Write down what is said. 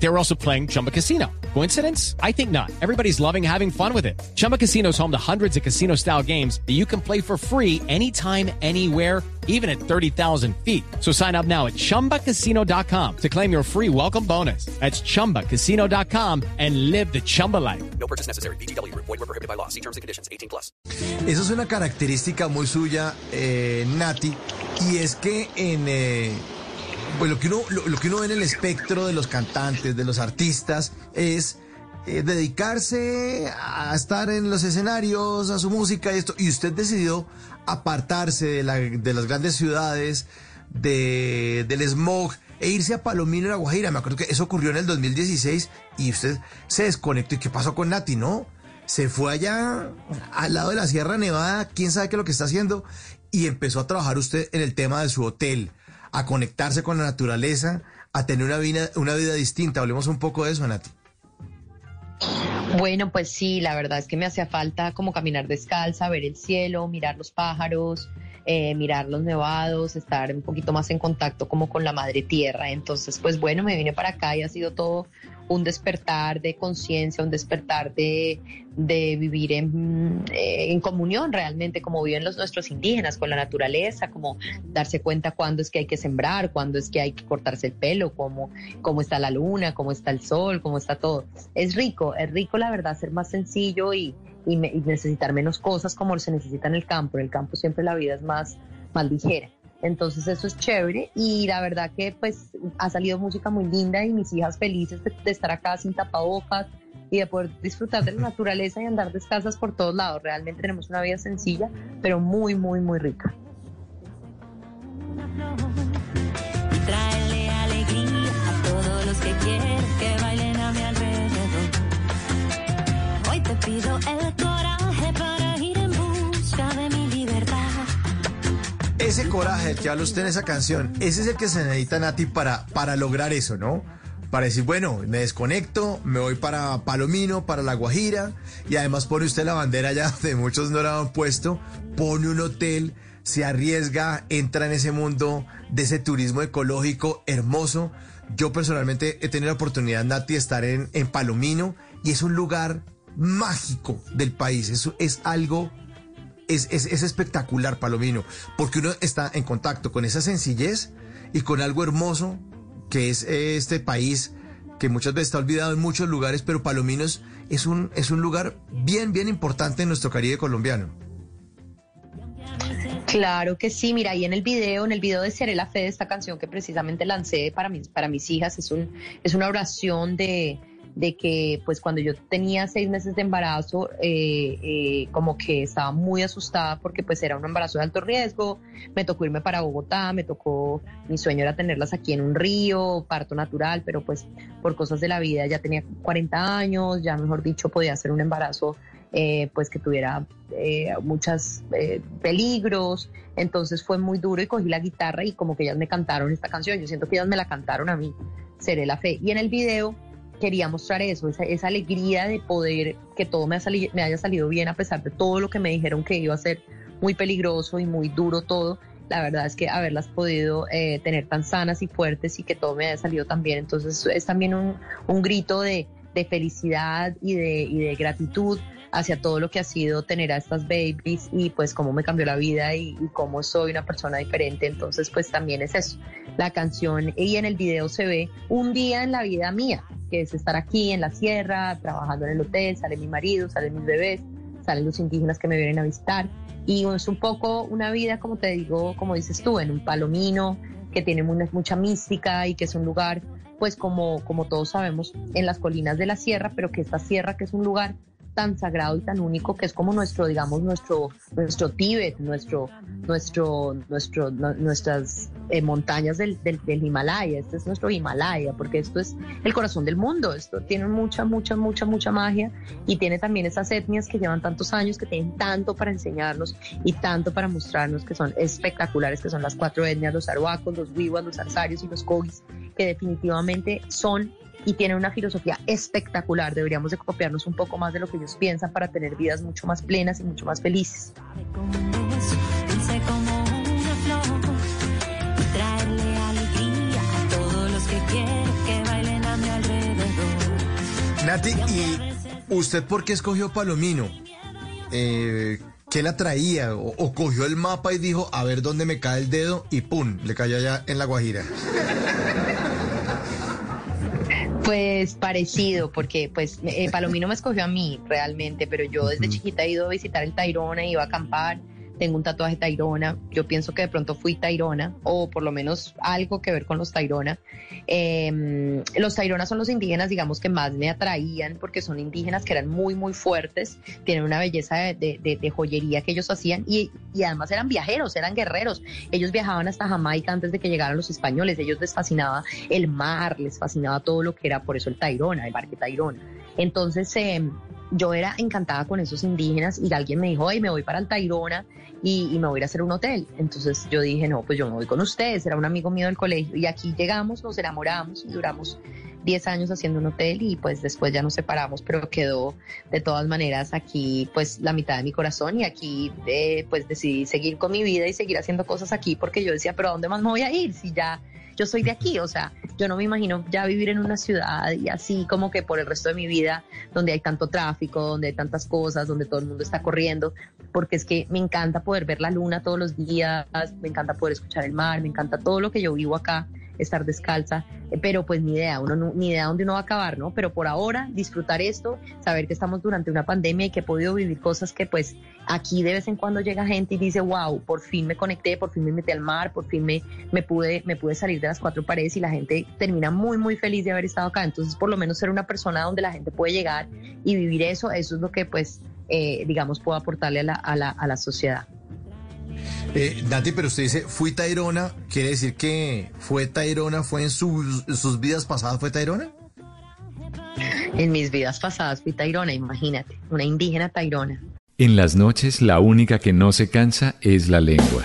They were also playing Chumba Casino. Coincidence? I think not. Everybody's loving having fun with it. Chumba Casino is home to hundreds of casino style games that you can play for free anytime, anywhere, even at 30,000 feet. So sign up now at chumbacasino.com to claim your free welcome bonus. That's chumbacasino.com and live the Chumba life. No purchase necessary. BGW. Void were prohibited by law. See terms and conditions. 18 plus. Eso es una característica muy suya, eh, Nati, y es que en eh, pues lo que uno lo, que uno ve en el espectro de los cantantes, de los artistas, es eh, dedicarse a estar en los escenarios, a su música y esto. Y usted decidió apartarse de, de las grandes ciudades, de, del smog e irse a Palomino La Guajira. Me acuerdo que eso ocurrió en el 2016 y usted se desconectó. ¿Y qué pasó con Nati, no? Se fue allá al lado de la Sierra Nevada, quién sabe qué es lo que está haciendo, y empezó a trabajar usted en el tema de su hotel, a conectarse con la naturaleza, a tener una vida, una vida distinta. Hablemos un poco de eso, Nati. Bueno, pues sí, la verdad es que me hacía falta como caminar descalza, ver el cielo, mirar los pájaros, eh, mirar los nevados, estar un poquito más en contacto como con la madre tierra. Entonces, pues bueno, me vine para acá y ha sido todo un despertar de conciencia, un despertar de, de vivir en, eh, en comunión realmente, como viven los nuestros indígenas, con la naturaleza, como darse cuenta cuándo es que hay que sembrar, cuándo es que hay que cortarse el pelo, cómo, cómo está la luna, cómo está el sol, cómo está todo. Es rico, es rico la verdad ser más sencillo y, y, me- necesitar menos cosas como se necesita en el campo. En el campo siempre la vida es más, más ligera. Entonces eso es chévere y la verdad que pues ha salido música muy linda y mis hijas felices de, de estar acá sin tapabocas y de poder disfrutar de la naturaleza y andar descalzas por todos lados. Realmente tenemos una vida sencilla, pero muy, muy, muy rica. Coraje del que habla usted en esa canción, ese es el que se necesita, Nati, para, para lograr eso, ¿no? Para decir, bueno, me desconecto, me voy para Palomino, para La Guajira, y además pone usted la bandera ya donde muchos no la han puesto, pone un hotel, se arriesga, entra en ese mundo de ese turismo ecológico hermoso. Yo personalmente he tenido la oportunidad, Nati, de estar en, en Palomino, y es un lugar mágico del país, es, es algo es, es, es espectacular, Palomino, porque uno está en contacto con esa sencillez y con algo hermoso que es eh, este país que muchas veces está olvidado en muchos lugares, pero Palomino es, es un, es un lugar bien, bien importante en nuestro Caribe colombiano. Claro que sí, mira, ahí en el video, en el video de Seré la Fe, de esta canción que precisamente lancé para mis, para mis hijas, es, un, es una oración de, de que pues cuando yo tenía seis meses de embarazo, eh, eh, como que estaba muy asustada porque pues era un embarazo de alto riesgo, me tocó irme para Bogotá, me tocó, mi sueño era tenerlas aquí en un río, parto natural, pero pues por cosas de la vida ya tenía 40 años, ya mejor dicho podía ser un embarazo eh, pues que tuviera eh, muchos peligros, entonces fue muy duro y cogí la guitarra y como que ellas me cantaron esta canción, yo siento que ellas me la cantaron a mí, Seré la Fe, y en el video quería mostrar eso, esa, esa alegría de poder que todo me, ha sali- me haya salido bien a pesar de todo lo que me dijeron que iba a ser muy peligroso y muy duro todo. La verdad es que haberlas podido eh, tener tan sanas y fuertes y que todo me haya salido tan bien. Entonces es también un, un grito de, de felicidad y de, y de gratitud hacia todo lo que ha sido tener a estas babies y pues cómo me cambió la vida y, y cómo soy una persona diferente. Entonces pues también es eso. La canción y en el video se ve un día en la vida mía, que es estar aquí en la sierra, trabajando en el hotel, sale mi marido, salen mis bebés, salen los indígenas que me vienen a visitar. Y es un poco una vida, como te digo, como dices tú, en un palomino, que tiene mu- mucha mística y que es un lugar, pues como, como todos sabemos, en las colinas de la sierra, pero que esta sierra, que es un lugar tan sagrado y tan único que es como nuestro, digamos, nuestro, nuestro Tíbet, nuestro, nuestro, nuestro, nuestras eh, montañas del, del, Himalaya. Este es nuestro Himalaya, porque esto es el corazón del mundo. Esto tiene mucha, mucha, mucha, mucha magia y tiene también esas etnias que llevan tantos años, que tienen tanto para enseñarnos y tanto para mostrarnos que son espectaculares, que son las cuatro etnias, los arhuacos, los wiwas, los arsarios y los kogis, que definitivamente son y tienen una filosofía espectacular. Deberíamos de copiarnos un poco más de lo que ellos piensan para tener vidas mucho más plenas y mucho más felices. Nati, ¿y usted por qué escogió Palomino? Eh, ¿Qué la traía? O, o cogió el mapa y dijo, a ver dónde me cae el dedo? Y ¡pum! Le cayó allá en La Guajira. Pues parecido, porque pues eh, Palomino me escogió a mí realmente, pero yo desde chiquita he ido a visitar el Tairona, iba a acampar, tengo un tatuaje Tairona, yo pienso que de pronto fui Tairona, o por lo menos algo que ver con los Tairona. Eh, los Tairona son los indígenas, digamos, que más me atraían, porque son indígenas que eran muy, muy fuertes, tienen una belleza de, de- de- joyería que ellos hacían, y, y además eran viajeros, eran guerreros. Ellos viajaban hasta Jamaica antes de que llegaran los españoles, ellos les fascinaba el mar, les fascinaba todo lo que era, por eso el Tairona, el barque Tairona. Entonces, eh, yo era encantada con esos indígenas y alguien me dijo, hey, me voy para el Tairona y, y me voy a ir a hacer un hotel. Entonces yo dije, no, pues yo me voy con ustedes, era un amigo mío del colegio y aquí llegamos, nos enamoramos y duramos 10 años haciendo un hotel y pues después ya nos separamos, pero quedó de todas maneras aquí pues la mitad de mi corazón y aquí eh, pues decidí seguir con mi vida y seguir haciendo cosas aquí porque yo decía, pero ¿a dónde más me voy a ir si ya yo soy de aquí? O sea, yo no me imagino ya vivir en una ciudad y así como que por el resto de mi vida donde hay tanto tráfico, donde hay tantas cosas, donde todo el mundo está corriendo, porque es que me encanta poder ver la luna todos los días, me encanta poder escuchar el mar, me encanta todo lo que yo vivo acá, estar descalza, eh, pero pues ni idea, uno no- ni idea dónde uno va a acabar, ¿no? Pero por ahora disfrutar esto, saber que estamos durante una pandemia y que he podido vivir cosas que pues aquí de vez en cuando llega gente y dice, wow, por fin me conecté, por fin me metí al mar, por fin me, me pude, me pude salir de las cuatro paredes y la gente termina muy, muy feliz de haber estado acá. Entonces, por lo menos ser una persona donde la gente puede llegar y vivir eso, eso es lo que pues, eh, digamos, puedo aportarle a la, a la, a la sociedad. Eh, Nati, pero usted dice, fui Tairona, ¿quiere decir que fue Tairona, fue en sus, en sus vidas pasadas, fue Tairona? En mis vidas pasadas fui tairona, imagínate, una indígena tairona. En las noches la única que no se cansa es la lengua.